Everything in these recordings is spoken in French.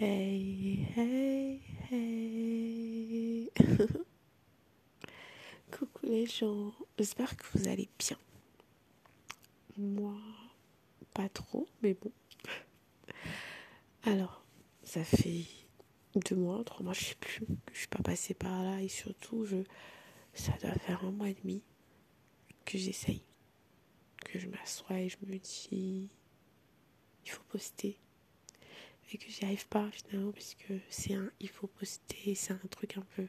Hey, hey, hey. Coucou les gens, j'espère que vous allez bien. Moi, pas trop, mais bon. Alors, ça fait deux mois, trois mois, je sais plus, que je suis pas passée par là et surtout, je, ça doit faire un mois et demi que j'essaye, que je m'assois et je me dis, il faut poster et que j'y arrive pas finalement parce que c'est un il faut poster, c'est un truc un peu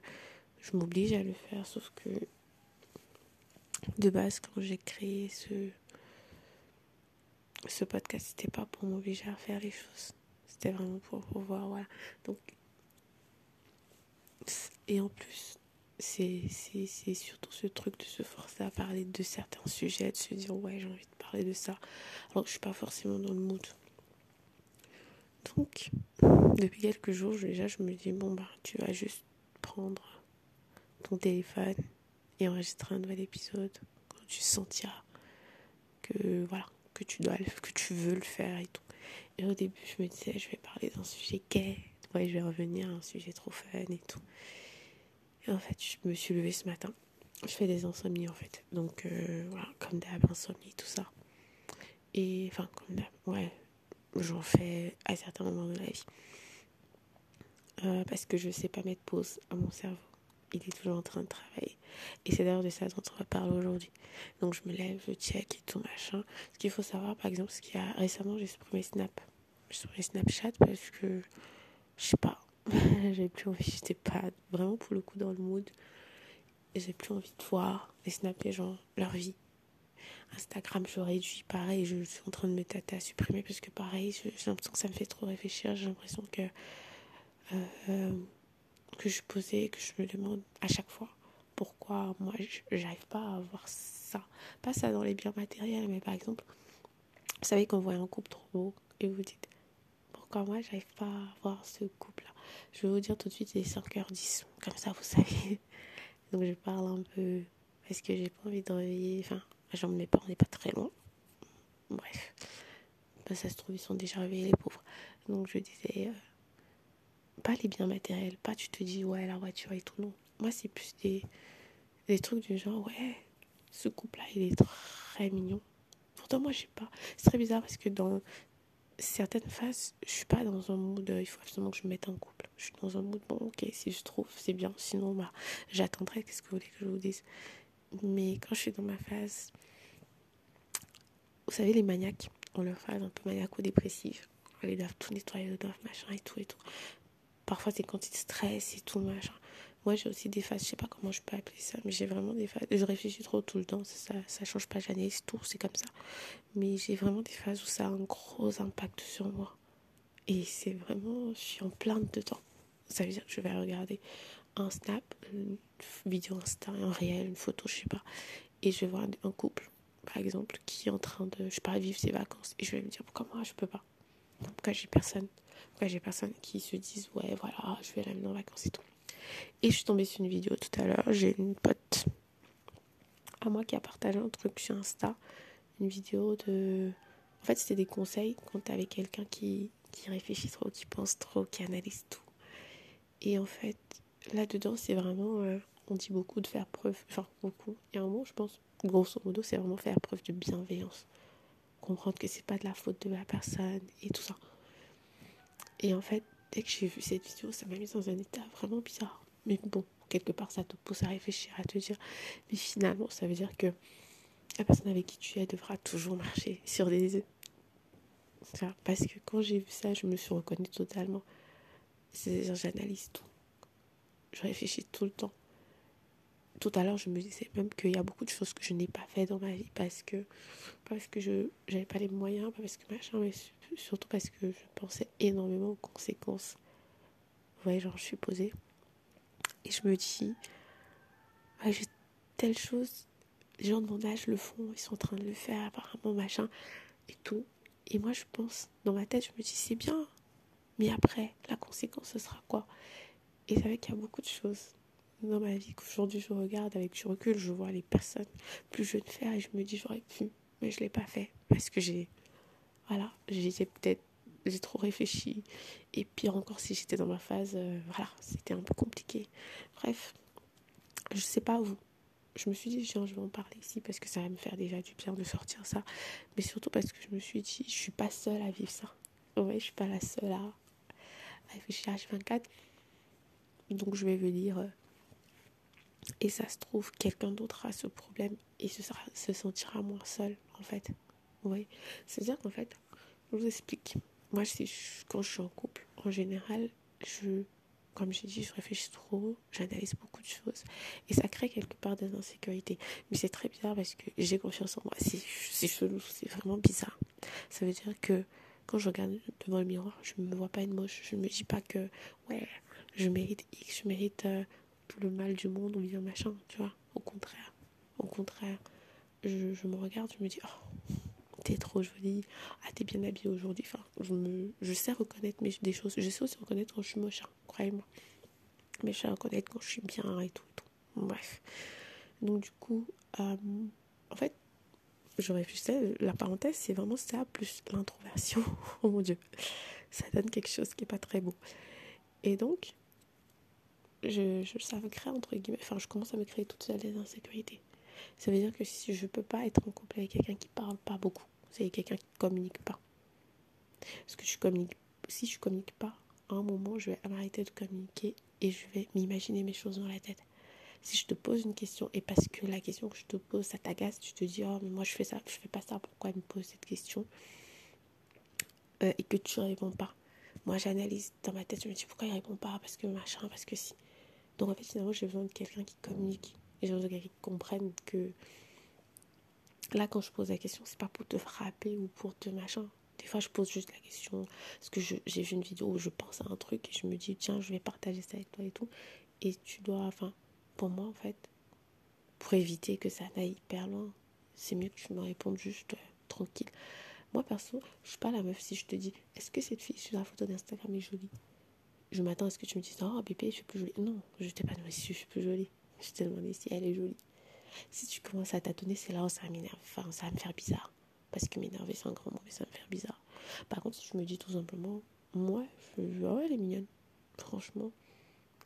je m'oblige à le faire sauf que de base quand j'ai créé ce ce podcast c'était pas pour m'obliger à faire les choses. C'était vraiment pour pouvoir voilà. Donc et en plus c'est c'est surtout ce truc de se forcer à parler de certains sujets de se dire ouais j'ai envie de parler de ça. Alors que je suis pas forcément dans le mood donc, depuis quelques jours, déjà, je me dis, bon, bah, tu vas juste prendre ton téléphone et enregistrer un nouvel épisode quand tu sentiras que, voilà, que tu dois, veux le faire et tout. Et au début, je me disais, je vais parler d'un sujet gai, ouais, je vais revenir à un sujet trop fun et tout. Et en fait, je me suis levée ce matin. Je fais des insomnies en fait. Donc, euh, voilà, comme d'hab, insomnie, tout ça. Et, enfin, comme d'hab, ouais, j'en fais à certains moments de la vie. Euh, parce que je ne sais pas mettre pause à mon cerveau. Il est toujours en train de travailler. Et c'est d'ailleurs de ça dont on va parler aujourd'hui. Donc je me lève, je check et tout machin. Ce qu'il faut savoir, par exemple, ce qu'il y a récemment, j'ai supprimé Snap. J'ai supprimé Snapchat parce que, je sais pas, j'avais plus envie, j'étais pas vraiment pour le coup dans le mood. J'ai plus envie de voir les snaps des gens, leur vie, Instagram, je réduis. Pareil, je suis en train de me tâter à supprimer parce que pareil, j'ai l'impression que ça me fait trop réfléchir. J'ai l'impression que, euh, que je que je me demande à chaque fois pourquoi moi, j'arrive pas à avoir ça. Pas ça dans les biens matériels, mais par exemple, vous savez qu'on voit un couple trop beau et vous dites pourquoi moi, j'arrive pas à avoir ce couple-là? Je vais vous dire tout de suite, c'est 5h10. Comme ça, vous savez. Donc, je parle un peu parce que j'ai pas envie de réveiller. Enfin, J'en mets pas, on n'est pas très loin. Bref. Ben, ça se trouve, ils sont déjà réveillés, les pauvres. Donc je disais, euh, pas les biens matériels, pas tu te dis, ouais, la voiture et tout, non. Moi, c'est plus des, des trucs du genre, ouais, ce couple-là, il est très mignon. Pourtant, moi, je sais pas. C'est très bizarre parce que dans certaines phases, je suis pas dans un mood, il faut absolument que je me mette en couple. Je suis dans un mood, bon, ok, si je trouve, c'est bien. Sinon, bah, j'attendrai. Qu'est-ce que vous voulez que je vous dise? Mais quand je suis dans ma phase, vous savez, les maniaques ont leur phase un peu maniaco-dépressive. Ils doivent tout nettoyer, ils doivent machin et tout et tout. Parfois, c'est quand ils stressent et tout, machin. Moi, j'ai aussi des phases, je sais pas comment je peux appeler ça, mais j'ai vraiment des phases. Je réfléchis trop tout le temps, ça, ça change pas, j'analyse tout, c'est comme ça. Mais j'ai vraiment des phases où ça a un gros impact sur moi. Et c'est vraiment, je suis en plein dedans. Ça veut dire que je vais regarder un snap, une vidéo Insta, un réel, une photo, je sais pas. Et je vais voir un couple, par exemple, qui est en train de, je sais pas, vivre ses vacances. Et je vais me dire, pourquoi moi je peux pas? Pourquoi j'ai personne? Pourquoi j'ai personne qui se disent, ouais, voilà, je vais l'amener en vacances et tout. Et je suis tombée sur une vidéo tout à l'heure. J'ai une pote à moi qui a partagé un truc sur Insta. Une vidéo de. En fait, c'était des conseils quand t'es avec quelqu'un qui, qui réfléchit trop, qui pense trop, qui analyse tout. Et en fait, là-dedans, c'est vraiment, euh, on dit beaucoup de faire preuve, enfin beaucoup, il y a un mot, je pense, grosso modo, c'est vraiment faire preuve de bienveillance. Comprendre que c'est pas de la faute de la personne et tout ça. Et en fait, dès que j'ai vu cette vidéo, ça m'a mis dans un état vraiment bizarre. Mais bon, quelque part, ça te pousse à réfléchir, à te dire, mais finalement, ça veut dire que la personne avec qui tu es devra toujours marcher sur des. Parce que quand j'ai vu ça, je me suis reconnue totalement. C'est-à-dire, j'analyse tout je réfléchis tout le temps. Tout à l'heure, je me disais même qu'il y a beaucoup de choses que je n'ai pas fait dans ma vie parce que parce que je n'avais pas les moyens, pas parce que machin, mais surtout parce que je pensais énormément aux conséquences. Vous voyez, genre, je suis posée et je me dis, j'ai telle chose, les gens de mon âge le font, ils sont en train de le faire, apparemment, machin, et tout. Et moi, je pense, dans ma tête, je me dis, c'est bien, mais après, la conséquence, ce sera quoi? Et c'est vrai qu'il y a beaucoup de choses dans ma vie qu'aujourd'hui je regarde avec du recul, je vois les personnes plus jeunes faire et je me dis j'aurais pu, mais je ne l'ai pas fait parce que j'ai, voilà, j'étais peut-être j'ai trop réfléchi. Et pire encore, si j'étais dans ma phase, euh, voilà, c'était un peu compliqué. Bref, je sais pas vous. Je me suis dit, je vais en parler ici parce que ça va me faire déjà du bien de sortir ça. Mais surtout parce que je me suis dit, je suis pas seule à vivre ça. Ouais, je suis pas la seule à, réfléchir à H24. Donc je vais venir. Euh, et ça se trouve, quelqu'un d'autre a ce problème et se, sera, se sentira moins seul, en fait. Oui. C'est-à-dire qu'en fait, je vous explique. Moi, quand je suis en couple, en général, je, comme j'ai dit, je réfléchis trop, j'analyse beaucoup de choses. Et ça crée quelque part des insécurités. Mais c'est très bizarre parce que j'ai confiance en moi. C'est chelou, c'est vraiment bizarre. Ça veut dire que quand je regarde devant le miroir, je ne me vois pas une moche. Je ne me dis pas que, ouais, je mérite X, je mérite euh, tout le mal du monde ou bien machin, tu vois. Au contraire. Au contraire. Je, me regarde, je me dis, oh, t'es trop jolie, ah t'es bien habillée aujourd'hui. Enfin, je, me, je sais reconnaître mes, des choses. Je sais aussi reconnaître quand je suis moche, hein, croyez-moi. Mais je sais reconnaître quand je suis bien et tout. Et tout. Bref. Donc du coup, euh, en fait, je réfléchissais, la parenthèse, c'est vraiment ça, plus l'introversion. oh mon Dieu, ça donne quelque chose qui n'est pas très beau. Et donc, je, je, ça me entre guillemets, enfin, je commence à me créer toutes seule des insécurités. Ça veut dire que si je peux pas être en couple avec quelqu'un qui parle pas beaucoup, c'est quelqu'un qui communique pas. Parce que je communique, si je communique pas, à un moment, je vais m'arrêter de communiquer et je vais m'imaginer mes choses dans la tête. Si je te pose une question et parce que la question que je te pose, ça t'agace, tu te dis, oh, mais moi je fais ça, je fais pas ça, pourquoi elle me pose cette question euh, Et que tu réponds pas. Moi, j'analyse dans ma tête, je me dis, pourquoi il répond pas Parce que machin, parce que si. Donc en fait, finalement, j'ai besoin de quelqu'un qui communique j'ai besoin de quelqu'un qui comprenne que là, quand je pose la question, c'est pas pour te frapper ou pour te machin. Des fois, je pose juste la question parce que j'ai vu une vidéo où je pense à un truc et je me dis, tiens, je vais partager ça avec toi et tout. Et tu dois, enfin, pour moi, en fait, pour éviter que ça n'aille hyper loin, c'est mieux que tu me répondes juste euh, tranquille. Moi, perso, je suis pas la meuf si je te dis, est-ce que cette fille sur la photo d'Instagram est jolie? Je m'attends à ce que tu me dises, oh bébé, je suis plus jolie? Non, je t'ai pas demandé si je suis plus jolie. Je te demandais si elle est jolie. Si tu commences à tâtonner, c'est là où ça m'énerve. Enfin, ça va me faire bizarre. Parce que m'énerver, c'est un grand mot, mais ça va me faire bizarre. Par contre, si je me dis tout simplement, moi, je, oh, elle est mignonne. Franchement,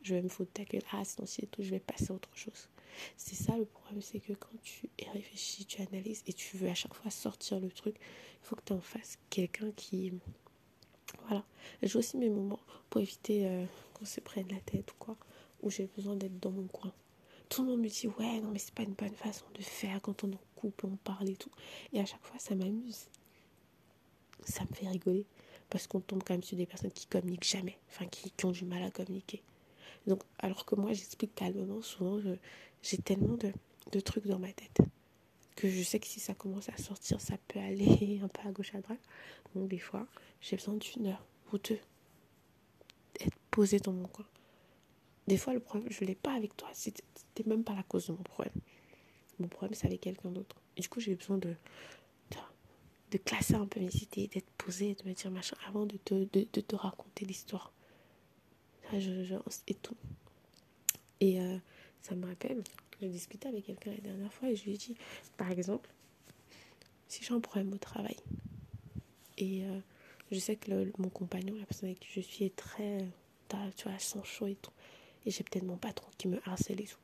je vais me foutre ta gueule. Ah, sinon, si et tout, je vais passer à autre chose. C'est ça le problème, c'est que quand tu réfléchis, tu analyses et tu veux à chaque fois sortir le truc, il faut que tu en fasses quelqu'un qui. Voilà. J'ai aussi mes moments pour éviter euh, qu'on se prenne la tête ou quoi, où j'ai besoin d'être dans mon coin. Tout le monde me dit ouais non mais c'est pas une bonne façon de faire quand on en couple on parle et tout. Et à chaque fois ça m'amuse. Ça me fait rigoler. Parce qu'on tombe quand même sur des personnes qui communiquent jamais. Enfin qui, ont du mal à communiquer. Donc alors que moi j'explique calmement souvent j'ai tellement de trucs dans ma tête que je sais que si ça commence à sortir ça peut aller un peu à gauche à droite donc des fois j'ai besoin d'une heure ou deux être posée dans mon coin des fois, le problème, je ne l'ai pas avec toi. C'était même pas la cause de mon problème. Mon problème, c'est avec quelqu'un d'autre. Du coup, j'ai besoin de, de, classer un peu mes idées, d'être posée, de me dire machin, avant de te, de, de te raconter l'histoire. Et tout. Et euh, ça me rappelle, je discutais avec quelqu'un la dernière fois et je lui ai dit, par exemple, si j'ai un problème au travail, et euh, je sais que mon compagnon, la personne avec qui je suis, est très, tu vois, sans chaud et tout et j'ai peut-être mon patron qui me harcèle et tout.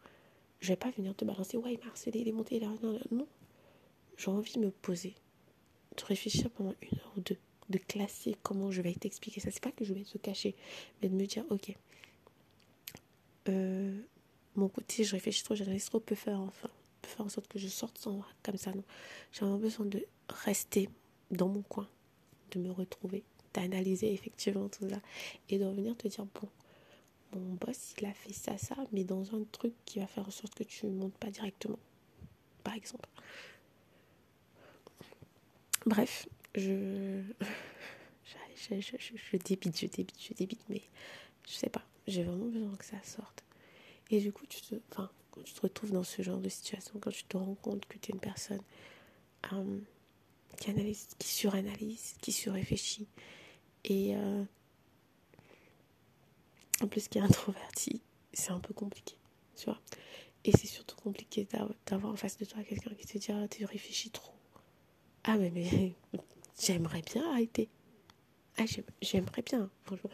Je vais pas venir te balancer, ouais, il m'a harcelé, il est monté là. Non, non. J'ai envie de me poser, de réfléchir pendant une heure ou deux, de classer comment je vais t'expliquer ça. C'est pas que je vais te cacher, mais de me dire, ok, euh, mon côté, je réfléchis trop, j'analyse trop, peut faire, enfin, peut faire en sorte que je sorte sans comme ça. Non, j'ai vraiment besoin de rester dans mon coin, de me retrouver, d'analyser effectivement tout ça et de revenir te dire, bon, mon boss, il a fait ça, ça, mais dans un truc qui va faire en sorte que tu montes pas directement. Par exemple. Bref, je... Je, je, je, je, débite, je débite, je débite, mais je sais pas, j'ai vraiment besoin que ça sorte. Et du coup, tu te, enfin, quand tu te retrouves dans ce genre de situation, quand tu te rends compte que tu es une personne euh, qui analyse, qui suranalyse, qui surréfléchit, et euh, en plus, qui est introverti, c'est un peu compliqué, tu vois. Et c'est surtout compliqué d'avoir en face de toi quelqu'un qui te dit Ah, tu réfléchis trop. Ah, mais, mais j'aimerais bien arrêter. Ah, j'aimerais bien, franchement.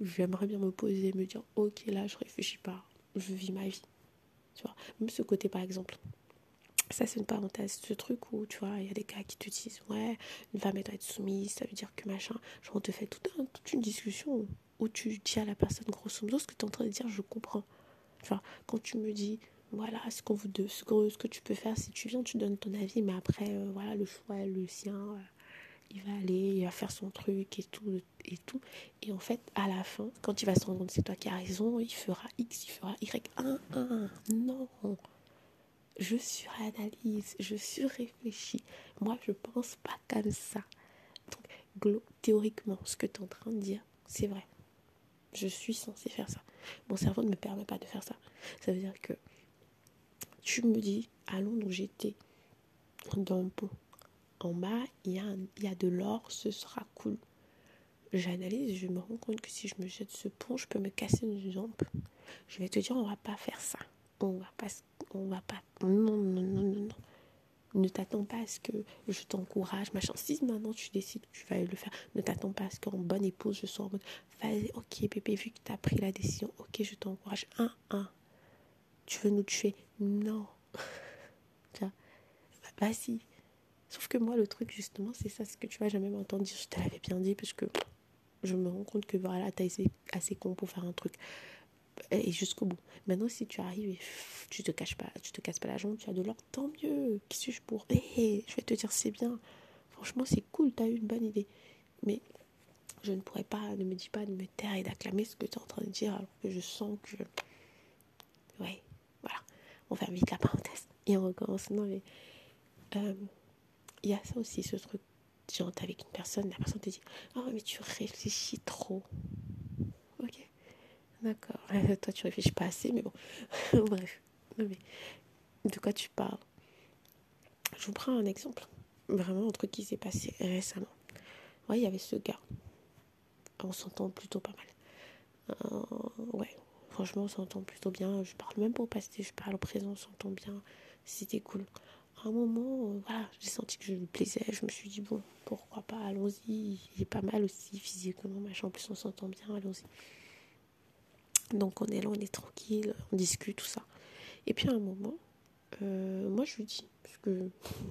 J'aimerais bien me poser et me dire, ok, là, je réfléchis pas, je vis ma vie. Tu vois, même ce côté, par exemple, ça c'est une parenthèse, ce truc où, tu vois, il y a des gars qui te disent, ouais, une femme doit être soumise, ça veut dire que machin. Genre, on te fait toute, toute une discussion où tu dis à la personne, grosso modo, ce que tu es en train de dire, je comprends. Vois, quand tu me dis, voilà, ce, qu'on veut de, ce, que, ce que tu peux faire, si tu viens, tu donnes ton avis, mais après, euh, voilà, le choix le sien. Il va aller, il va faire son truc et tout, et tout. Et en fait, à la fin, quand il va se rendre compte c'est toi qui as raison, il fera X, il fera Y. 1, 1, non. Je suranalyse, je surréfléchis. Moi, je pense pas comme ça. Donc, théoriquement, ce que tu es en train de dire, c'est vrai. Je suis censée faire ça. Mon cerveau ne me permet pas de faire ça. Ça veut dire que tu me dis, à Londres, j'étais dans le pont. En bas, il y, a il y a de l'or, ce sera cool. J'analyse, je me rends compte que si je me jette ce pont, je peux me casser une jambe. Je vais te dire, on va pas faire ça. On va pas, on va pas. Non, non, non, non, non. Ne t'attends pas à ce que je t'encourage, machin. Si maintenant tu décides que tu vas le faire, ne t'attends pas à ce qu'en bonne épouse, je sois en mode, vas-y, ok, bébé, vu que tu as pris la décision, ok, je t'encourage. Un, un. Tu veux nous tuer? Non. Vas-y. Sauf que moi, le truc, justement, c'est ça, ce que tu vas jamais m'entendre dire. Je te l'avais bien dit, parce que je me rends compte que voilà, t'as été assez con pour faire un truc. Et jusqu'au bout. Maintenant, si tu arrives et tu te caches pas, tu te casses pas la jambe, tu as de l'or, tant mieux. Qui suis-je pour? Hé, Je vais te dire, c'est bien. Franchement, c'est cool, tu as eu une bonne idée. Mais je ne pourrais pas, ne me dis pas de me taire et d'acclamer ce que tu es en train de dire, alors que je sens que. Ouais, voilà. On ferme vite la parenthèse. Et on recommence. Non, mais. Euh, il y a ça aussi, ce truc. Genre, t'es avec une personne, la personne te dit Oh, mais tu réfléchis trop. Ok. D'accord. Toi, tu réfléchis pas assez, mais bon. Bref. mais de quoi tu parles? Je vous prends un exemple. Vraiment, un truc qui s'est passé récemment. Ouais, il y avait ce gars. On s'entend plutôt pas mal. Euh, ouais, franchement, on s'entend plutôt bien. Je parle même pas au passé, je parle au présent, on s'entend bien. C'était cool à moment, euh, j'ai senti que je lui plaisais. Je me suis dit, bon, pourquoi pas, allons-y. Il est pas mal aussi physiquement, machin. En plus, on s'entend bien, allons-y. Donc, on est là, on est tranquille, on discute, tout ça. Et puis, à un moment, euh, moi, je lui dis, parce que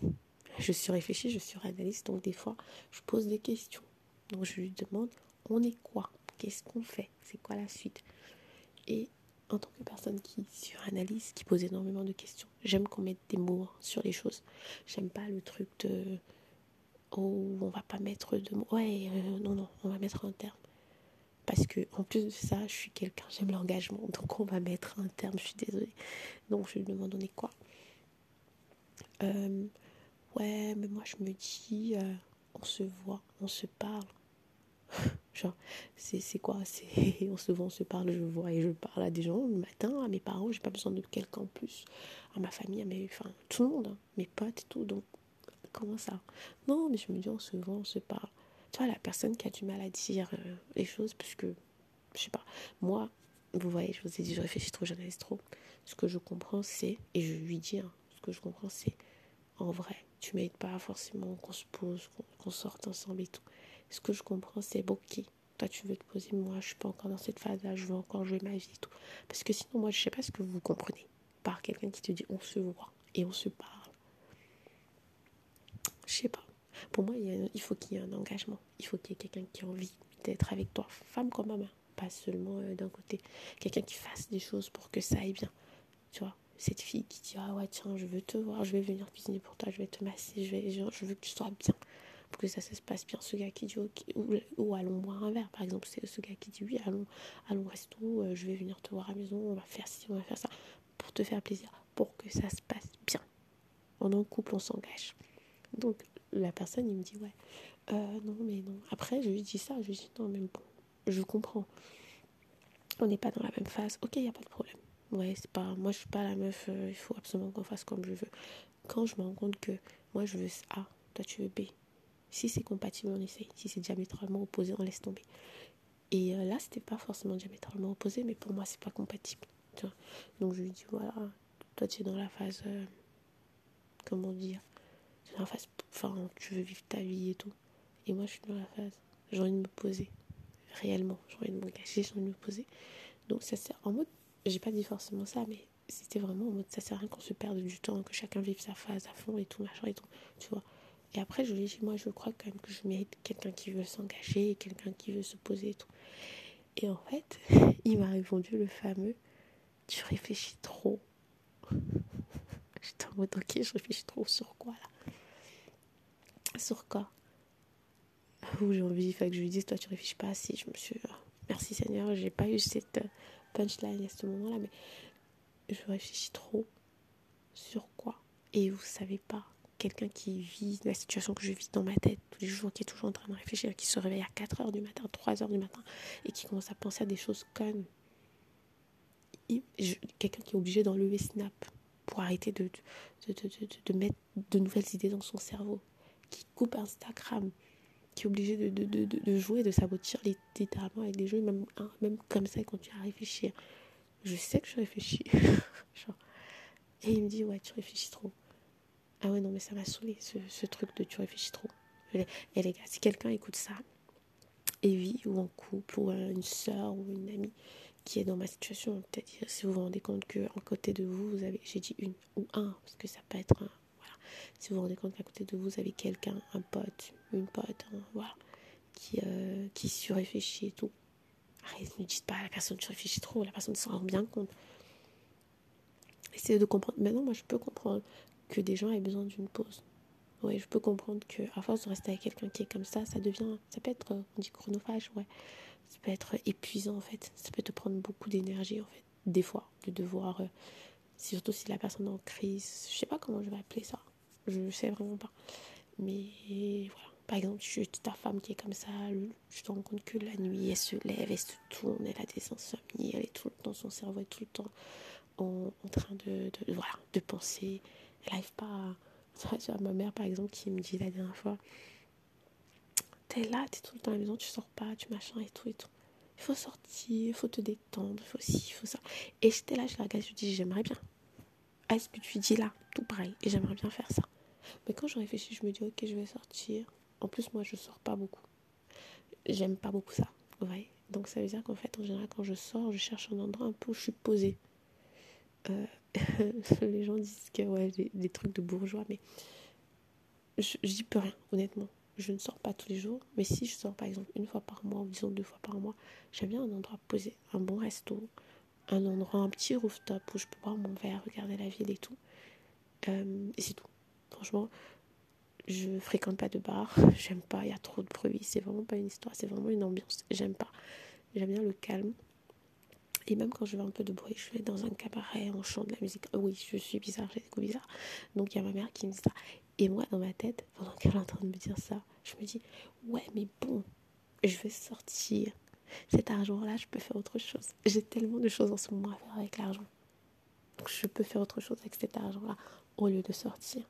je suis réfléchie, je suis analyste, donc des fois, je pose des questions. Donc, je lui demande, on est quoi? Qu'est-ce qu'on fait? C'est quoi la suite? En tant que personne qui suranalyse, qui pose énormément de questions, j'aime qu'on mette des mots sur les choses. J'aime pas le truc de oh on va pas mettre de mots. Ouais, euh, non non, on va mettre un terme. Parce que en plus de ça, je suis quelqu'un, j'aime l'engagement, donc on va mettre un terme. Je suis désolée. Donc je lui demande quoi? Euh, ouais, mais moi je me dis euh, on se voit, on se parle. Genre, c'est quoi? C'est on se voit, on se parle, je vois et je parle à des gens le matin, à mes parents, j'ai pas besoin de quelqu'un en plus, à ma famille, à mes, enfin, tout le monde, hein, mes potes et tout. Donc, comment ça? Non, mais je me dis, on se voit, on se parle. Tu vois, la personne qui a du mal à dire euh, les choses, parce que, je sais pas, moi, vous voyez, je vous ai dit, je réfléchis trop, j'analyse trop. Ce que je comprends, c'est, et je lui dis, hein, ce que je comprends, c'est, en vrai, tu mérites pas forcément qu'on se pose, qu'on sorte ensemble et tout ce que je comprends, c'est bon, ok, toi tu veux te poser, moi je suis pas encore dans cette phase-là, je veux encore jouer ma vie et tout. Parce que sinon, moi je sais pas ce que vous comprenez par quelqu'un qui te dit on se voit et on se parle. Je sais pas. Pour moi, il, faut qu'il y ait un engagement. Il faut qu'il y ait quelqu'un qui a envie d'être avec toi, femme comme maman, pas seulement euh, d'un côté. Quelqu'un qui fasse des choses pour que ça aille bien. Tu vois, cette fille qui dit ah ouais tiens je veux te voir je vais venir cuisiner pour toi je vais te masser je vais je veux que tu sois bien pour que ça, se passe bien. Ce gars qui dit ok, ou, allons boire un verre, par exemple, c'est ce gars qui dit oui, allons, allons resto, euh, je vais venir te voir à la maison, on va faire ci, on va faire ça, pour te faire plaisir, pour que ça se passe bien. En un couple, on s'engage. Donc, la personne, il me dit ouais, euh, non, mais non. Après, je lui dis ça, je lui dis non, mais bon, je comprends. On n'est pas dans la même phase, ok, il n'y a pas de problème. Ouais, c'est pas, moi je suis pas la meuf, euh, il faut absolument qu'on fasse comme je veux. Quand je me rends compte que moi je veux A, toi tu veux B, si c'est compatible, on essaye. Si c'est diamétralement opposé, on laisse tomber. Et euh, là, c'était pas forcément diamétralement opposé, mais pour moi, c'est pas compatible. Donc je lui dis voilà, toi tu es dans la phase, euh, comment dire, tu es dans la phase, enfin, tu veux vivre ta vie et tout. Et moi, je suis dans la phase, j'ai envie de me poser. Réellement, j'ai envie de m'engager, j'ai envie de me poser. Donc ça sert en mode, j'ai pas dit forcément ça, mais c'était vraiment en mode ça sert à rien qu'on se perde du temps, que chacun vive sa phase à fond et tout, machin et tout, tu vois. Et après, je lui ai dit, moi, je crois quand même que je mérite quelqu'un qui veut s'engager, quelqu'un qui veut se poser et tout. Et en fait, il m'a répondu le fameux, tu réfléchis trop. J'étais en mode, ok, je réfléchis trop sur quoi là? Sur quoi? Où j'ai envie que je lui dise, toi, tu réfléchis pas assez. Je me suis, merci Seigneur, j'ai pas eu cette euh, punchline à ce moment-là, mais je réfléchis trop sur quoi? Et vous savez pas, quelqu'un qui vit la situation que je vis dans ma tête tous les jours, qui est toujours en train de réfléchir, qui se réveille à 4 heures du matin, 3 heures du matin, et qui commence à penser à des choses connes. Quelqu'un qui est obligé d'enlever Snap pour arrêter de, mettre de nouvelles idées dans son cerveau, qui coupe Instagram, qui est obligé de, jouer, de sabotir littéralement avec des jeux, même, hein, même comme ça, quand tu à réfléchir. Je sais que je réfléchis. Et il me dit, ouais, tu réfléchis trop. Ah ouais, non, mais ça m'a saoulé, ce, truc de tu réfléchis trop. Et les gars, si quelqu'un écoute ça, et vit ou en couple, ou une soeur ou une amie qui est dans ma situation, peut-être si vous vous rendez compte qu'à côté de vous, vous avez, j'ai dit une ou un, parce que ça peut être un, voilà. Si vous vous rendez compte qu'à côté de vous, vous avez quelqu'un, un pote, une pote, voilà, qui, euh, qui surréfléchit et tout. Arrête, ne dites pas à la personne, tu réfléchis trop, la personne s'en rend bien compte. Essayez de comprendre. Maintenant, moi, je peux comprendre que des gens aient besoin d'une pause. Oui, je peux comprendre que à force de rester avec quelqu'un qui est comme ça, ça devient, ça peut être, on dit chronophage, ouais. Ça peut être épuisant en fait. Ça peut te prendre beaucoup d'énergie en fait. Des fois, de devoir, euh, surtout si la personne est en crise. Je sais pas comment je vais appeler ça. Je sais vraiment pas. Mais voilà. Par exemple, tu ta femme qui est comme ça, je te rends compte que la nuit, elle se lève, elle se tourne, elle a des insomnies, elle est tout le temps, son cerveau est tout le temps en, train de, voilà, de penser. Elle n'arrive pas à tu vois, ma mère, par exemple, qui me dit la dernière fois T'es là, t'es tout le temps à la maison, tu sors pas, tu machin et tout et tout. Il faut sortir, il faut te détendre, il faut ci, il faut ça. Et j'étais là, je la regarde, je me dis J'aimerais bien. est ce que tu dis là, tout pareil, et j'aimerais bien faire ça. Mais quand je réfléchis, je me dis Ok, je vais sortir. En plus, moi, je sors pas beaucoup. J'aime pas beaucoup ça. Donc, ça veut dire qu'en fait, en général, quand je sors, je cherche un endroit un peu où je suis posée. Euh, les gens disent que ouais, des trucs de bourgeois, mais j'y peux rien, honnêtement. Je ne sors pas tous les jours, mais si je sors par exemple une fois par mois ou disons deux fois par mois, j'aime bien un endroit posé, un bon resto, un endroit, un petit rooftop où je peux boire mon verre, regarder la ville et tout. Euh, et c'est tout. Franchement, je fréquente pas de bar, j'aime pas, il y a trop de bruit, c'est vraiment pas une histoire, c'est vraiment une ambiance, j'aime pas. J'aime bien le calme. Et même quand je veux un peu de bruit, je vais dans un cabaret, on chante de la musique. oui, je suis bizarre, j'ai des goûts bizarres. Donc il y a ma mère qui me dit ça. Et moi, dans ma tête, pendant qu'elle est en train de me dire ça, je me dis, ouais, mais bon, je vais sortir. Cet argent-là, je peux faire autre chose. J'ai tellement de choses en ce moment à faire avec l'argent. Donc je peux faire autre chose avec cet argent-là au lieu de sortir.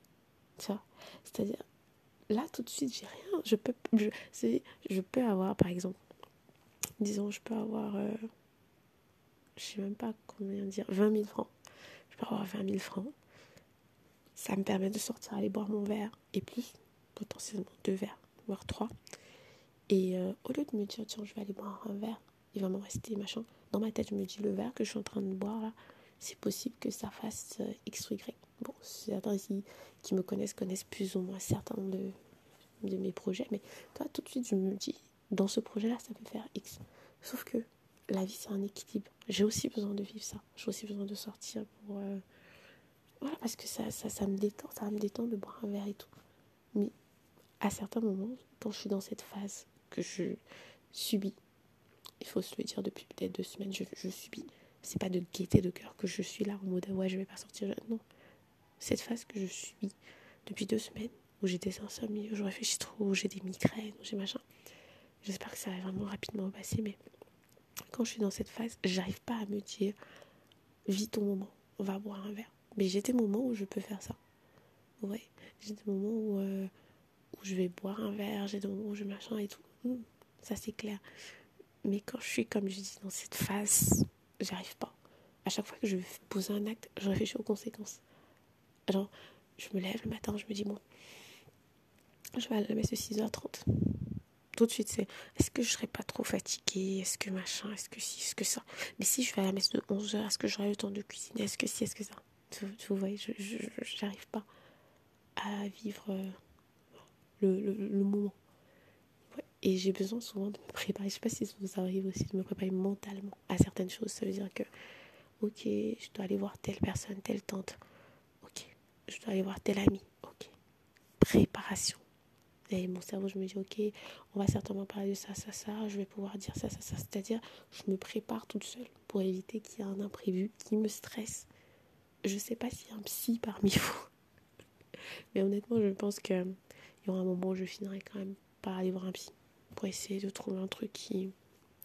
Tu vois? C'est-à-dire, là, tout de suite, j'ai rien. Je peux, je peux avoir, par exemple, disons, je peux avoir... Euh, je sais même pas combien dire, 20 000 francs. Je peux avoir 20 000 francs. Ça me permet de sortir, aller boire mon verre et plus, potentiellement deux verres, voire trois. Et euh, au lieu de me dire, tiens, je vais aller boire un verre, il va m'en rester, machin. Dans ma tête, je me dis, le verre que je suis en train de boire là, c'est possible que ça fasse euh, X ou Y. Bon, certains ici qui me connaissent connaissent plus ou moins certains de, de mes projets, mais toi, tout de suite, je me dis, dans ce projet-là, ça peut faire X. Sauf que la vie, c'est un équilibre. J'ai aussi besoin de vivre ça. J'ai aussi besoin de sortir pour. Euh, voilà, parce que ça, ça, ça me détend. Ça me détend de boire un verre et tout. Mais à certains moments, quand je suis dans cette phase que je subis, il faut se le dire depuis peut-être deux semaines, je, je subis. C'est pas de gaieté de cœur que je suis là en mode ouais, je vais pas sortir. Non. Cette phase que je subis depuis deux semaines, où j'ai des où je réfléchis trop, où j'ai des migraines, où j'ai machin. J'espère que ça va vraiment rapidement passer, mais quand je suis dans cette phase, j'arrive pas à me dire vis ton moment, on va boire un verre. Mais j'ai des moments où je peux faire ça. Ouais, j'ai des moments où, euh, où je vais boire un verre, j'ai des moments où je machin et tout. Hmm, ça c'est clair. Mais quand je suis, comme je dis, dans cette phase, j'arrive pas. À chaque fois que je pose un acte, je réfléchis aux conséquences. Genre, je me lève le matin, je me dis, bon, je vais à la messe de 6h30. Tout de suite, c'est est-ce que je serais pas trop fatiguée? Est-ce que machin? Est-ce que si Est-ce que ça? Mais si je vais à la messe de 11h, est-ce que j'aurai le temps de cuisiner? Est-ce que si Est-ce que ça? Vous voyez, je n'arrive pas à vivre euh, le, le, le moment. Et j'ai besoin souvent de me préparer. Je sais pas si ça vous arrive aussi de me préparer mentalement à certaines choses. Ça veut dire que, ok, je dois aller voir telle personne, telle tante. Ok, je dois aller voir tel ami. Ok, préparation et mon cerveau, je me dis, ok, on va certainement parler de ça, ça, ça, je vais pouvoir dire ça, ça, ça. C'est-à-dire, je me prépare toute seule pour éviter qu'il y ait un imprévu qui me stresse. Je ne sais pas s'il y a un psy parmi vous. Mais honnêtement, je pense qu'il y aura un moment où je finirai quand même par aller voir un psy pour essayer de trouver un truc qui,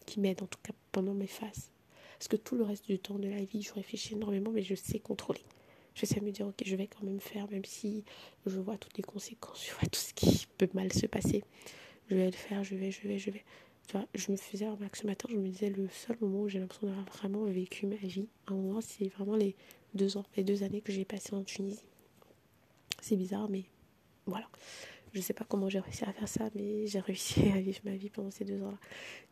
qui m'aide, en tout cas pendant mes phases. Parce que tout le reste du temps de la vie, je réfléchis énormément, mais je sais contrôler je sais me dire, ok, je vais quand même faire, même si je vois toutes les conséquences, je vois tout ce qui peut mal se passer. Je vais le faire, je vais, je vais, je vais. Tu vois, je me faisais remarquer ce matin, je me disais, le seul moment où j'ai l'impression d'avoir vraiment vécu ma vie, un moment, c'est vraiment les deux ans, les deux années que j'ai passées en Tunisie. C'est bizarre, mais voilà. Je sais pas comment j'ai réussi à faire ça, mais j'ai réussi à vivre ma vie pendant ces deux ans-là.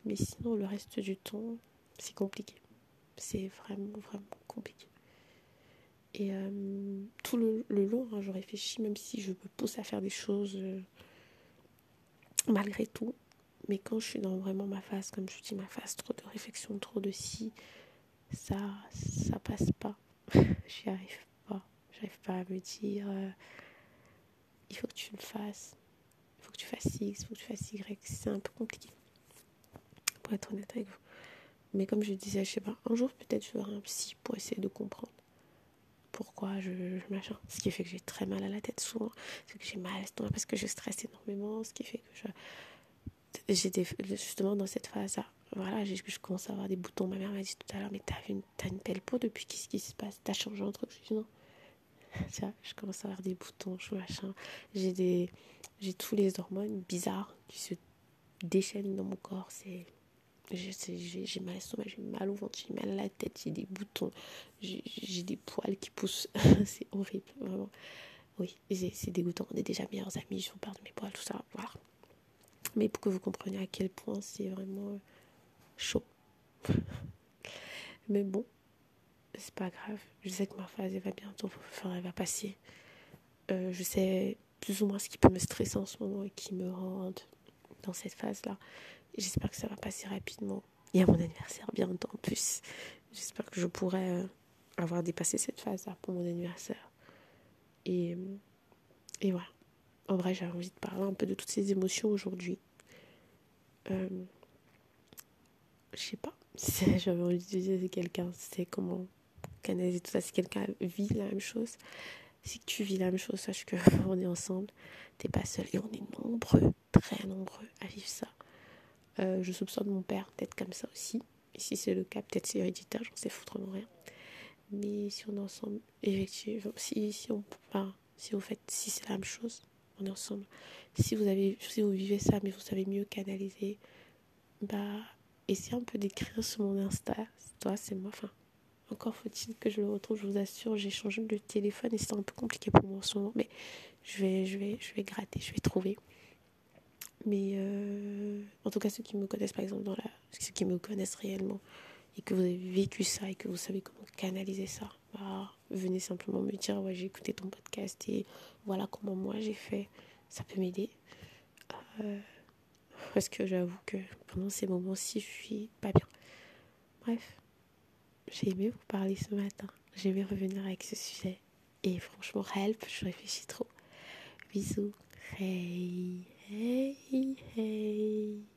Mais sinon, le reste du temps, c'est compliqué. C'est vraiment, vraiment compliqué. Et euh, tout le, long, hein, je réfléchis, même si je me pousse à faire des choses euh, malgré tout. Mais quand je suis dans vraiment ma phase, comme je dis, ma phase, trop de réflexion, trop de si, ça, ça passe pas. J'y arrive pas. J'arrive pas à me dire, euh, il faut que tu le fasses. Il faut que tu fasses X, il faut que tu fasses Y. C'est un peu compliqué. Pour être honnête avec vous. Mais comme je disais, je sais pas, un jour peut-être je ferai un psy pour essayer de comprendre pourquoi je, machin. Ce qui fait que j'ai très mal à la tête souvent, ce que j'ai mal parce que je stresse énormément, ce qui fait que je j'étais justement dans cette phase là voilà je, commence à avoir des boutons. Ma mère m'a dit tout à l'heure mais t'as une une belle peau depuis? Qu'est-ce qui se passe? T'as changé un truc je dis non je commence à avoir des boutons je machin. J'ai des j'ai tous les hormones bizarres qui se déchaînent dans mon corps. C'est j'ai mal à l'estomac, j'ai mal au ventre, j'ai mal à la tête, j'ai des boutons, j'ai des poils qui poussent. c'est horrible, vraiment. Oui, c'est dégoûtant. On est déjà meilleurs amis, je vous parle de mes poils, tout ça. Voilà. Mais pour que vous compreniez à quel point c'est vraiment chaud. Mais bon, c'est pas grave. Je sais que ma phase va bientôt, enfin, elle va passer. Euh, je sais plus ou moins ce qui peut me stresser en ce moment et qui me rend dans cette phase-là. J'espère que ça va passer rapidement. Il y a mon anniversaire bientôt en plus. J'espère que je pourrai euh, avoir dépassé cette phase-là pour mon anniversaire. Et, euh, voilà. En vrai, j'avais envie de parler un peu de toutes ces émotions aujourd'hui. Euh, je sais pas. J'avais envie de dire si quelqu'un sait comment canaliser tout ça. Si quelqu'un vit la même chose. Si tu vis la même chose, sache que on est ensemble. T'es pas seul. Et on est nombreux, très nombreux à vivre ça. Euh, je soupçonne mon père d'être comme ça aussi. Et si c'est le cas, peut-être c'est héréditaire, j'en sais foutrement rien. Mais si on est ensemble, effectivement, si, si on si vous faites, si c'est la même chose, on est ensemble. Si vous avez, si vous vivez ça, mais vous savez mieux canaliser, bah, essayez un peu d'écrire sur mon Insta. Toi, c'est moi. Enfin, encore faut-il que je le retrouve. Je vous assure, j'ai changé de téléphone et c'est un peu compliqué pour moi en ce moment. Mais je vais, je vais, je vais gratter, je vais trouver. Mais euh, en tout cas, ceux qui me connaissent, par exemple, dans la, ceux qui me connaissent réellement et que vous avez vécu ça et que vous savez comment canaliser ça, bah, venez simplement me dire j'ai écouté ton podcast et voilà comment moi j'ai fait. Ça peut m'aider. Euh, parce que j'avoue que pendant ces moments-ci, je suis pas bien. Bref, j'ai aimé vous parler ce matin. J'ai aimé revenir avec ce sujet. Et franchement, help, je réfléchis trop. Bisous. Hey. Hey, hey.